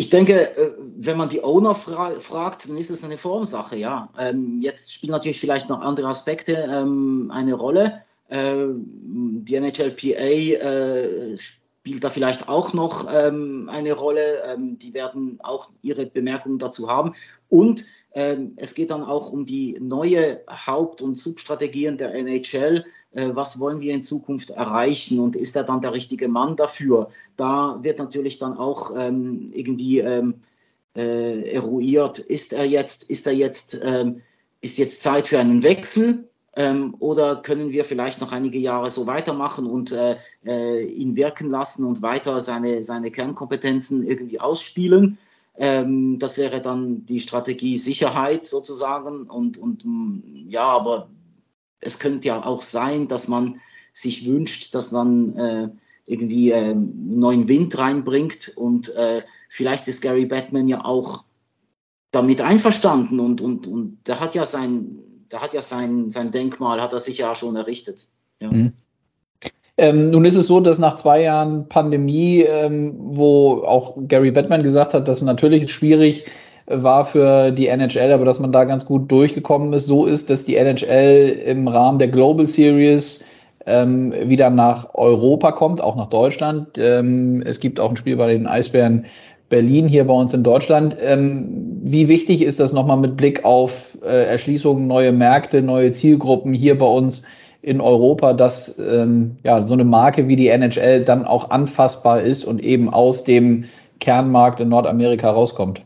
Ich denke, äh, wenn man die Owner fra fragt, dann ist es eine Formsache, ja. Ähm, jetzt spielen natürlich vielleicht noch andere Aspekte ähm, eine Rolle. Ähm, die NHLPA äh, spielt da vielleicht auch noch ähm, eine Rolle. Ähm, die werden auch ihre Bemerkungen dazu haben. Und ähm, es geht dann auch um die neue Haupt- und Substrategien der NHL was wollen wir in Zukunft erreichen und ist er dann der richtige Mann dafür? Da wird natürlich dann auch ähm, irgendwie ähm, äh, eruiert, ist er jetzt, ist er jetzt, ähm, ist jetzt Zeit für einen Wechsel? Ähm, oder können wir vielleicht noch einige Jahre so weitermachen und äh, äh, ihn wirken lassen und weiter seine, seine Kernkompetenzen irgendwie ausspielen? Ähm, das wäre dann die Strategie Sicherheit sozusagen. Und, und ja, aber es könnte ja auch sein, dass man sich wünscht, dass man äh, irgendwie äh, neuen Wind reinbringt und äh, vielleicht ist Gary Batman ja auch damit einverstanden und, und, und der hat ja sein, der hat ja sein, sein Denkmal, hat er sich ja schon errichtet. Ja. Mhm. Ähm, nun ist es so, dass nach zwei Jahren Pandemie, ähm, wo auch Gary Batman gesagt hat, dass natürlich schwierig war für die NHL, aber dass man da ganz gut durchgekommen ist, so ist, dass die NHL im Rahmen der Global Series ähm, wieder nach Europa kommt, auch nach Deutschland. Ähm, es gibt auch ein Spiel bei den Eisbären Berlin hier bei uns in Deutschland. Ähm, wie wichtig ist das nochmal mit Blick auf äh, Erschließungen, neue Märkte, neue Zielgruppen hier bei uns in Europa, dass ähm, ja, so eine Marke wie die NHL dann auch anfassbar ist und eben aus dem Kernmarkt in Nordamerika rauskommt?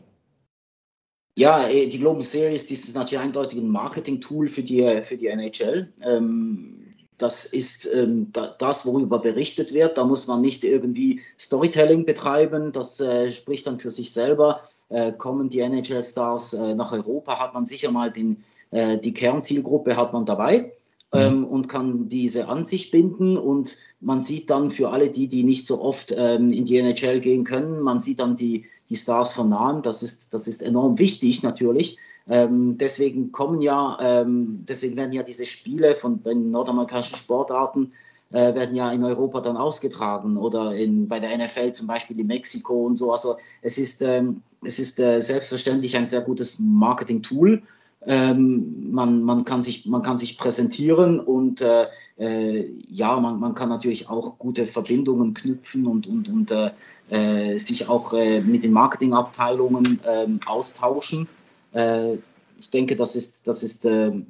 Ja, äh, die Global Series, das ist natürlich eindeutig ein Marketing-Tool für die, für die NHL. Ähm, das ist ähm, das, worüber berichtet wird. Da muss man nicht irgendwie Storytelling betreiben. Das äh, spricht dann für sich selber. Äh, kommen die NHL-Stars äh, nach Europa, hat man sicher mal den, die Kernzielgruppe hat man dabei. Ähm, und kann diese an sich binden. Und man sieht dann für alle die, die nicht so oft ähm, in die NHL gehen können, man sieht dann die die Stars vernahen. Das ist, das ist enorm wichtig natürlich. Ähm, deswegen kommen ja, ähm, deswegen werden ja diese Spiele von den nordamerikanischen Sportarten äh, werden ja in Europa dann ausgetragen oder in, bei der NFL zum Beispiel in Mexiko und so. Also es ist, ähm, es ist äh, selbstverständlich ein sehr gutes Marketing-Tool. Ähm, man, man, kann sich, man kann sich präsentieren und äh, äh, ja, man, man kann natürlich auch gute Verbindungen knüpfen und, und, und äh, äh, sich auch äh, mit den Marketingabteilungen ähm, austauschen. Äh, ich denke, das ist, das ist, ähm,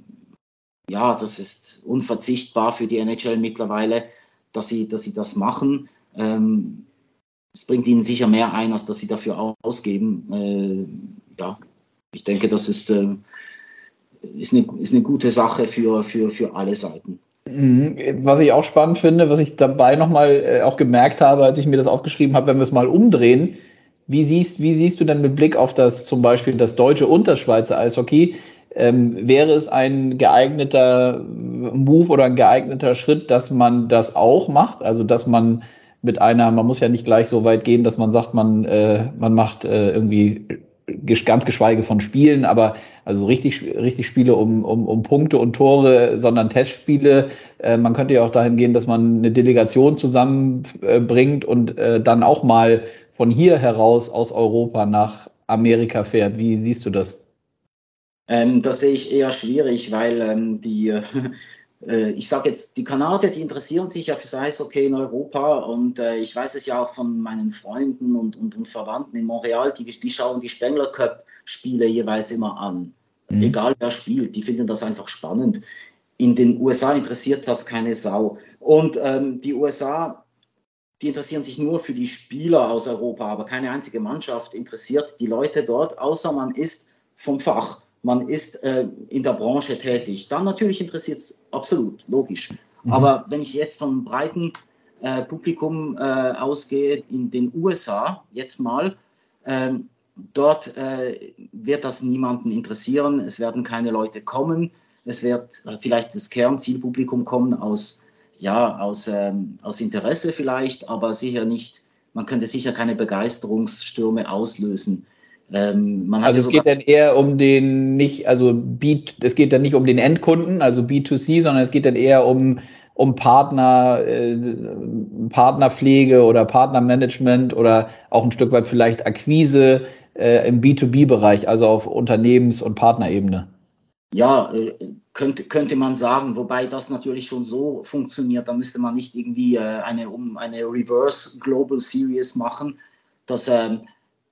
ja, das ist unverzichtbar für die NHL mittlerweile, dass sie, dass sie das machen. Ähm, es bringt ihnen sicher mehr ein, als dass sie dafür ausgeben. Ja, ich denke, das ist, äh, ist, eine, ist eine gute Sache für, für, für alle Seiten. Mhm. Was ich auch spannend finde, was ich dabei nochmal äh, auch gemerkt habe, als ich mir das aufgeschrieben habe, wenn wir es mal umdrehen, wie siehst, wie siehst du denn mit Blick auf das zum Beispiel das deutsche und das Schweizer Eishockey? Ähm, wäre es ein geeigneter Move oder ein geeigneter Schritt, dass man das auch macht? Also dass man mit einer, man muss ja nicht gleich so weit gehen, dass man sagt, man, äh, man macht äh, irgendwie ganz geschweige von Spielen, aber also richtig, richtig Spiele um, um, um Punkte und Tore, sondern Testspiele. Äh, man könnte ja auch dahin gehen, dass man eine Delegation zusammenbringt äh, und äh, dann auch mal von hier heraus aus Europa nach Amerika fährt. Wie siehst du das? Ähm, das sehe ich eher schwierig, weil ähm, die ich sage jetzt, die Kanadier, die interessieren sich ja für das Eishockey in Europa und äh, ich weiß es ja auch von meinen Freunden und, und, und Verwandten in Montreal, die, die schauen die Spengler Cup-Spiele jeweils immer an. Mhm. Egal wer spielt, die finden das einfach spannend. In den USA interessiert das keine Sau. Und ähm, die USA, die interessieren sich nur für die Spieler aus Europa, aber keine einzige Mannschaft interessiert die Leute dort, außer man ist vom Fach man ist äh, in der Branche tätig. Dann natürlich interessiert es absolut, logisch. Mhm. Aber wenn ich jetzt vom breiten äh, Publikum äh, ausgehe, in den USA jetzt mal, ähm, dort äh, wird das niemanden interessieren. Es werden keine Leute kommen. Es wird äh, vielleicht das Kernzielpublikum kommen aus, ja, aus, ähm, aus Interesse vielleicht, aber sicher nicht, man könnte sicher keine Begeisterungsstürme auslösen Ähm, also es geht dann eher um den nicht, also B, es geht dann nicht um den Endkunden, also B2C, sondern es geht dann eher um, um Partner, äh, Partnerpflege oder Partnermanagement oder auch ein Stück weit vielleicht Akquise äh, im B2B-Bereich, also auf Unternehmens- und Partnerebene. Ja, äh, könnte, könnte man sagen, wobei das natürlich schon so funktioniert, da müsste man nicht irgendwie äh, eine, um eine Reverse Global Series machen. Das, ähm,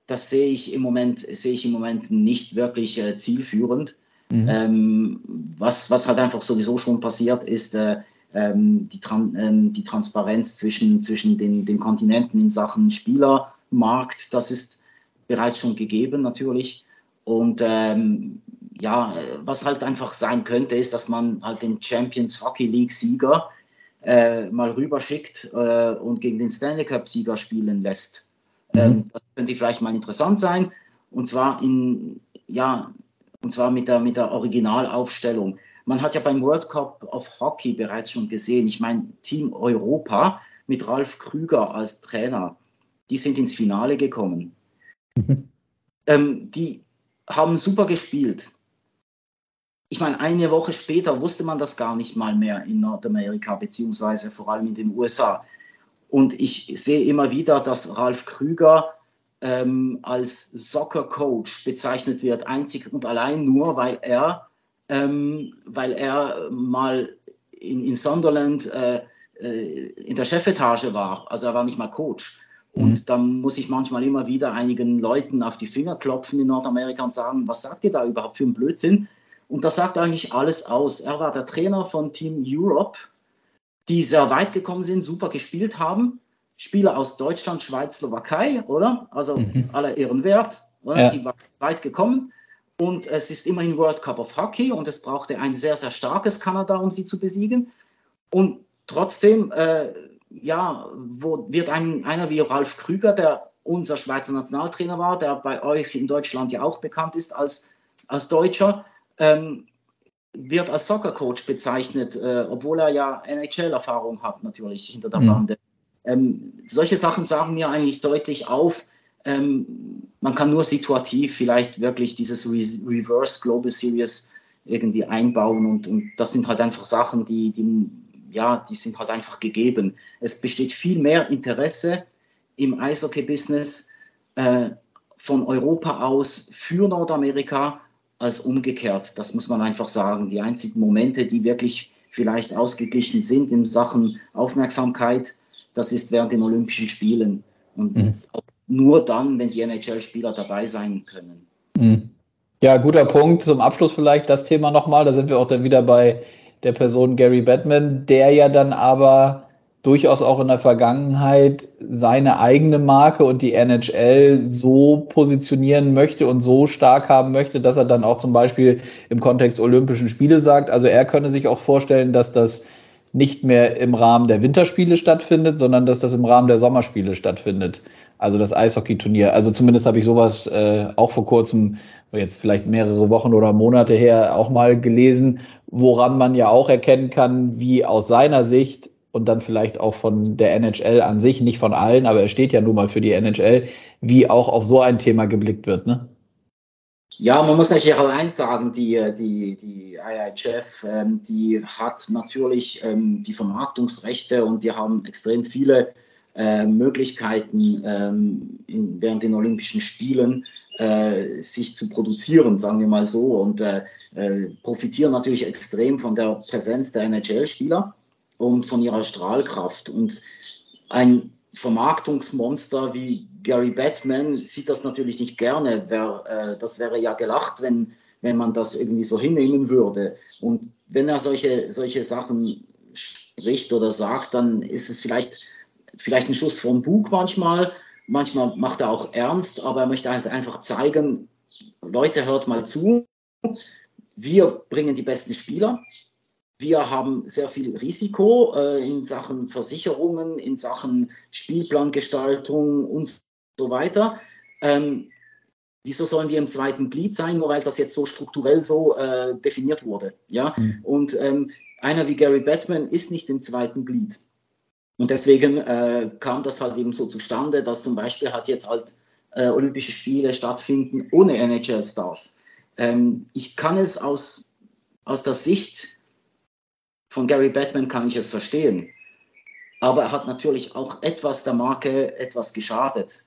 das sehe ich im Moment, sehe ich im Moment nicht wirklich äh, zielführend. Mhm. Ähm, was, was halt einfach sowieso schon passiert, ist äh, ähm, die, Tran ähm, die Transparenz zwischen, zwischen den, den Kontinenten in Sachen Spielermarkt. Das ist bereits schon gegeben natürlich. Und ähm, ja, was halt einfach sein könnte, ist, dass man halt den Champions Hockey League Sieger äh, mal rüberschickt äh, und gegen den Stanley Cup Sieger spielen lässt. Mhm. Das könnte vielleicht mal interessant sein. Und zwar in, ja, und zwar mit der, mit der Originalaufstellung. Man hat ja beim World Cup of Hockey bereits schon gesehen, ich meine, Team Europa mit Ralf Krüger als Trainer, die sind ins Finale gekommen. Mhm. Ähm, die haben super gespielt. Ich meine, eine Woche später wusste man das gar nicht mal mehr in Nordamerika, beziehungsweise vor allem in den USA. Und ich sehe immer wieder, dass Ralf Krüger ähm, als Soccer Coach bezeichnet wird, einzig und allein nur, weil er, ähm, weil er mal in, in Sunderland äh, äh, in der Chefetage war. Also er war nicht mal Coach. Und mhm. dann muss ich manchmal immer wieder einigen Leuten auf die Finger klopfen in Nordamerika und sagen, was sagt ihr da überhaupt für einen Blödsinn? Und das sagt eigentlich alles aus. Er war der Trainer von Team Europe, die sehr weit gekommen sind, super gespielt haben. Spieler aus Deutschland, Schweiz, Slowakei, oder? Also mhm. aller Ehren wert. Ja. Die waren weit gekommen. Und es ist immerhin World Cup of Hockey und es brauchte ein sehr, sehr starkes Kanada, um sie zu besiegen. Und trotzdem äh, ja, wo wird ein, einer wie Ralf Krüger, der unser Schweizer Nationaltrainer war, der bei euch in Deutschland ja auch bekannt ist als, als Deutscher, ähm, wird als Soccer-Coach bezeichnet, äh, obwohl er ja NHL-Erfahrung hat, natürlich hinter der mhm. Bande. Ähm, solche Sachen sagen mir eigentlich deutlich auf, ähm, man kann nur situativ vielleicht wirklich dieses Re Reverse Global Series irgendwie einbauen und, und das sind halt einfach Sachen, die, die ja, die sind halt einfach gegeben. Es besteht viel mehr Interesse im Eishockey-Business äh, von Europa aus für Nordamerika als umgekehrt. Das muss man einfach sagen. Die einzigen Momente, die wirklich vielleicht ausgeglichen sind in Sachen Aufmerksamkeit, das ist während den Olympischen Spielen. Und mhm. nur dann, wenn die NHL-Spieler dabei sein können. Mhm. Ja, guter Punkt. Zum Abschluss vielleicht das Thema nochmal. Da sind wir auch dann wieder bei der Person Gary Batman, der ja dann aber durchaus auch in der Vergangenheit seine eigene Marke und die NHL so positionieren möchte und so stark haben möchte, dass er dann auch zum Beispiel im Kontext Olympischen Spiele sagt, also er könne sich auch vorstellen, dass das nicht mehr im Rahmen der Winterspiele stattfindet, sondern dass das im Rahmen der Sommerspiele stattfindet. Also das Eishockeyturnier. Also zumindest habe ich sowas äh, auch vor kurzem, jetzt vielleicht mehrere Wochen oder Monate her, auch mal gelesen, woran man ja auch erkennen kann, wie aus seiner Sicht und dann vielleicht auch von der NHL an sich, nicht von allen, aber er steht ja nun mal für die NHL, wie auch auf so ein Thema geblickt wird, ne? Ja, man muss natürlich auch eins sagen, die, die, die IHF, ähm, die hat natürlich ähm, die Vermarktungsrechte und die haben extrem viele äh, Möglichkeiten ähm, in, während den Olympischen Spielen äh, sich zu produzieren, sagen wir mal so, und äh, äh profitieren natürlich extrem von der Präsenz der NHL-Spieler und von ihrer Strahlkraft. Und ein Vermarktungsmonster wie Gary Batman sieht das natürlich nicht gerne. Wär, äh, das wäre ja gelacht, wenn, wenn man das irgendwie so hinnehmen würde. Und wenn er solche, solche Sachen spricht oder sagt, dann ist es vielleicht, vielleicht ein Schuss vom Bug manchmal. Manchmal macht er auch ernst, aber er möchte halt einfach zeigen, Leute, hört mal zu. Wir bringen die besten Spieler. Wir haben sehr viel Risiko äh, in Sachen Versicherungen, in Sachen Spielplangestaltung und so weiter. Ähm, wieso sollen wir im zweiten Glied sein, nur weil das jetzt so strukturell so äh, definiert wurde? Ja? Mhm. Und ähm, einer wie Gary Batman ist nicht im zweiten Glied. Und deswegen äh, kam das halt eben so zustande, dass zum Beispiel hat jetzt halt äh, Olympische Spiele stattfinden ohne NHL-Stars. Ähm, ich kann es aus, aus der Sicht von Gary Batman kann ich es verstehen. Aber er hat natürlich auch etwas der Marke etwas geschadet.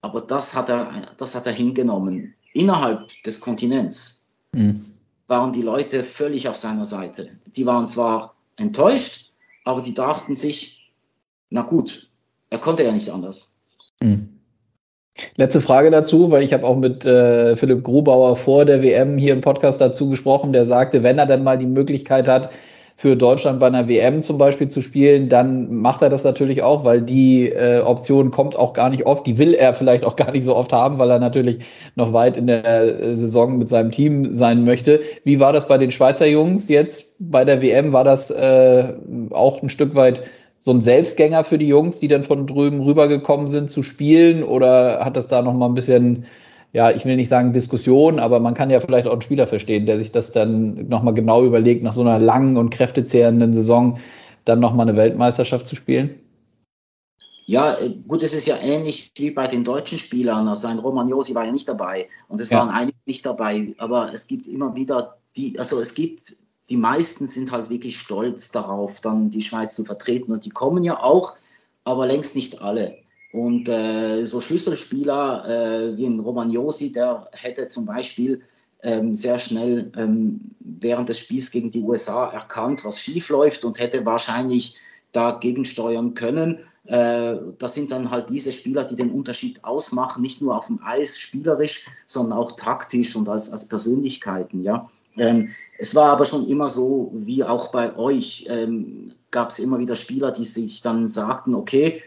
Aber das hat er, das hat er hingenommen. Innerhalb des Kontinents mhm. waren die Leute völlig auf seiner Seite. Die waren zwar enttäuscht, aber die dachten sich, na gut, er konnte ja nicht anders. Mhm. Letzte Frage dazu, weil ich habe auch mit äh, Philipp Grubauer vor der WM hier im Podcast dazu gesprochen, der sagte, wenn er dann mal die Möglichkeit hat, für Deutschland bei einer WM zum Beispiel zu spielen, dann macht er das natürlich auch, weil die äh, Option kommt auch gar nicht oft. Die will er vielleicht auch gar nicht so oft haben, weil er natürlich noch weit in der äh, Saison mit seinem Team sein möchte. Wie war das bei den Schweizer Jungs jetzt bei der WM? War das äh, auch ein Stück weit so ein Selbstgänger für die Jungs, die dann von drüben rübergekommen sind zu spielen? Oder hat das da noch mal ein bisschen ja, ich will nicht sagen Diskussion, aber man kann ja vielleicht auch einen Spieler verstehen, der sich das dann nochmal genau überlegt, nach so einer langen und kräftezehrenden Saison dann nochmal eine Weltmeisterschaft zu spielen? Ja, äh, gut, es ist ja ähnlich wie bei den deutschen Spielern. Also ein Romagnosi war ja nicht dabei und es ja. waren einige nicht dabei, aber es gibt immer wieder die, also es gibt, die meisten sind halt wirklich stolz darauf, dann die Schweiz zu vertreten und die kommen ja auch, aber längst nicht alle. Und äh, so Schlüsselspieler äh, wie ein Romagnosi, der hätte zum Beispiel ähm, sehr schnell ähm, während des Spiels gegen die USA erkannt, was schief läuft und hätte wahrscheinlich dagegen steuern können. Äh, das sind dann halt diese Spieler, die den Unterschied ausmachen, nicht nur auf dem Eis spielerisch, sondern auch taktisch und als, als Persönlichkeiten. Ja. Ähm, es war aber schon immer so, wie auch bei euch, ähm, gab es immer wieder Spieler, die sich dann sagten, okay,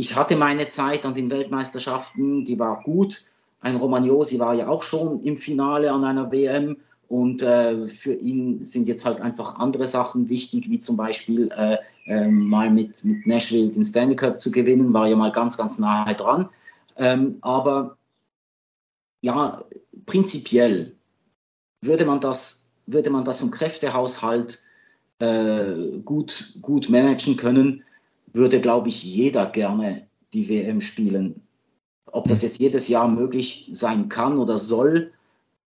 ich hatte meine Zeit an den Weltmeisterschaften, die war gut. Ein Romagnosi war ja auch schon im Finale an einer WM und äh, für ihn sind jetzt halt einfach andere Sachen wichtig, wie zum Beispiel äh, äh, mal mit, mit Nashville den Stanley Cup zu gewinnen, war ja mal ganz, ganz nahe dran. Ähm, aber ja, prinzipiell würde man das, würde man das vom Kräftehaushalt äh, gut, gut managen können, würde, glaube ich, jeder gerne die WM spielen. Ob das jetzt jedes Jahr möglich sein kann oder soll,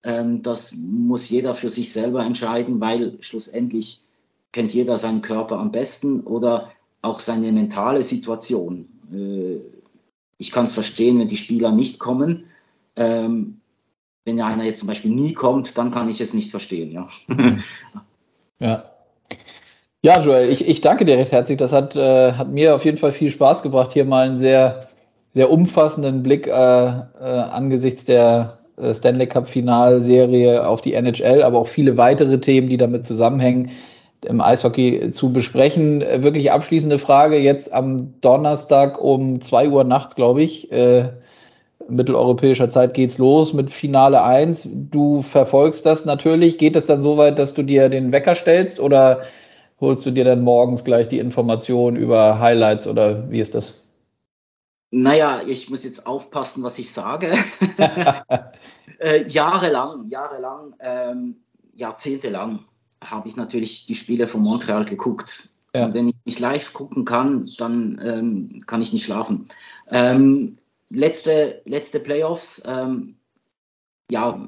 ähm, das muss jeder für sich selber entscheiden, weil schlussendlich kennt jeder seinen Körper am besten oder auch seine mentale Situation. Äh, ich kann es verstehen, wenn die Spieler nicht kommen. Ähm, wenn einer jetzt zum Beispiel nie kommt, dann kann ich es nicht verstehen. Ja. ja. Ja, Joel, ich, ich danke dir recht herzlich. Das hat, äh, hat mir auf jeden Fall viel Spaß gebracht, hier mal einen sehr, sehr umfassenden Blick äh, äh, angesichts der äh, Stanley Cup Finalserie auf die NHL, aber auch viele weitere Themen, die damit zusammenhängen, im Eishockey zu besprechen. Äh, wirklich abschließende Frage. Jetzt am Donnerstag um zwei Uhr nachts, glaube ich, äh, mitteleuropäischer Zeit geht's los mit Finale 1. Du verfolgst das natürlich. Geht es dann so weit, dass du dir den Wecker stellst oder holst du dir dann morgens gleich die Informationen über Highlights oder wie ist das? Naja, ich muss jetzt aufpassen, was ich sage. äh, jahrelang, jahrelang, ähm, jahrzehntelang habe ich natürlich die Spiele von Montreal geguckt. Ja. Wenn ich nicht live gucken kann, dann ähm, kann ich nicht schlafen. Ähm, letzte, letzte Playoffs, ähm, ja,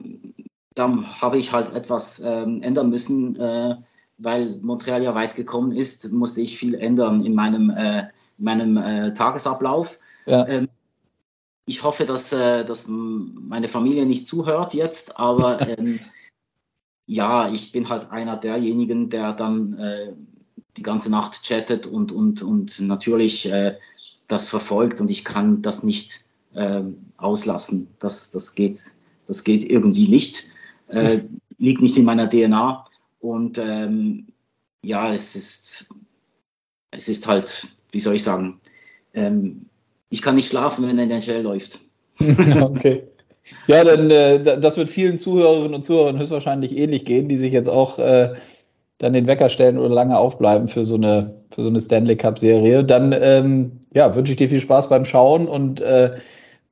da habe ich halt etwas ähm, ändern müssen. Äh, weil Montreal ja weit gekommen ist, musste ich viel ändern in meinem, äh, in meinem äh, Tagesablauf. Ja. Ähm, ich hoffe, dass, äh, dass meine Familie nicht zuhört jetzt, aber ähm, ja, ich bin halt einer derjenigen, der dann äh, die ganze Nacht chattet und, und, und natürlich äh, das verfolgt und ich kann das nicht ähm, auslassen. Das, das, geht, das geht irgendwie nicht. Äh, liegt nicht in meiner DNA. Und ähm, ja, es ist, es ist halt, wie soll ich sagen, ähm, ich kann nicht schlafen, wenn der NHL läuft. okay. Ja, dann äh, das wird vielen Zuhörerinnen und Zuhörern höchstwahrscheinlich ähnlich gehen, die sich jetzt auch äh, dann den Wecker stellen oder lange aufbleiben für so eine, für so eine Stanley Cup-Serie. Dann ähm, ja, wünsche ich dir viel Spaß beim Schauen und äh,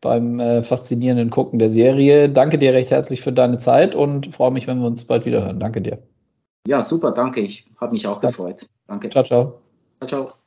beim äh, faszinierenden Gucken der Serie. Danke dir recht herzlich für deine Zeit und freue mich, wenn wir uns bald wieder hören. Danke dir. Ja, super, danke. Ich habe mich auch gefreut. Danke. Ciao, ciao. Ciao, ciao.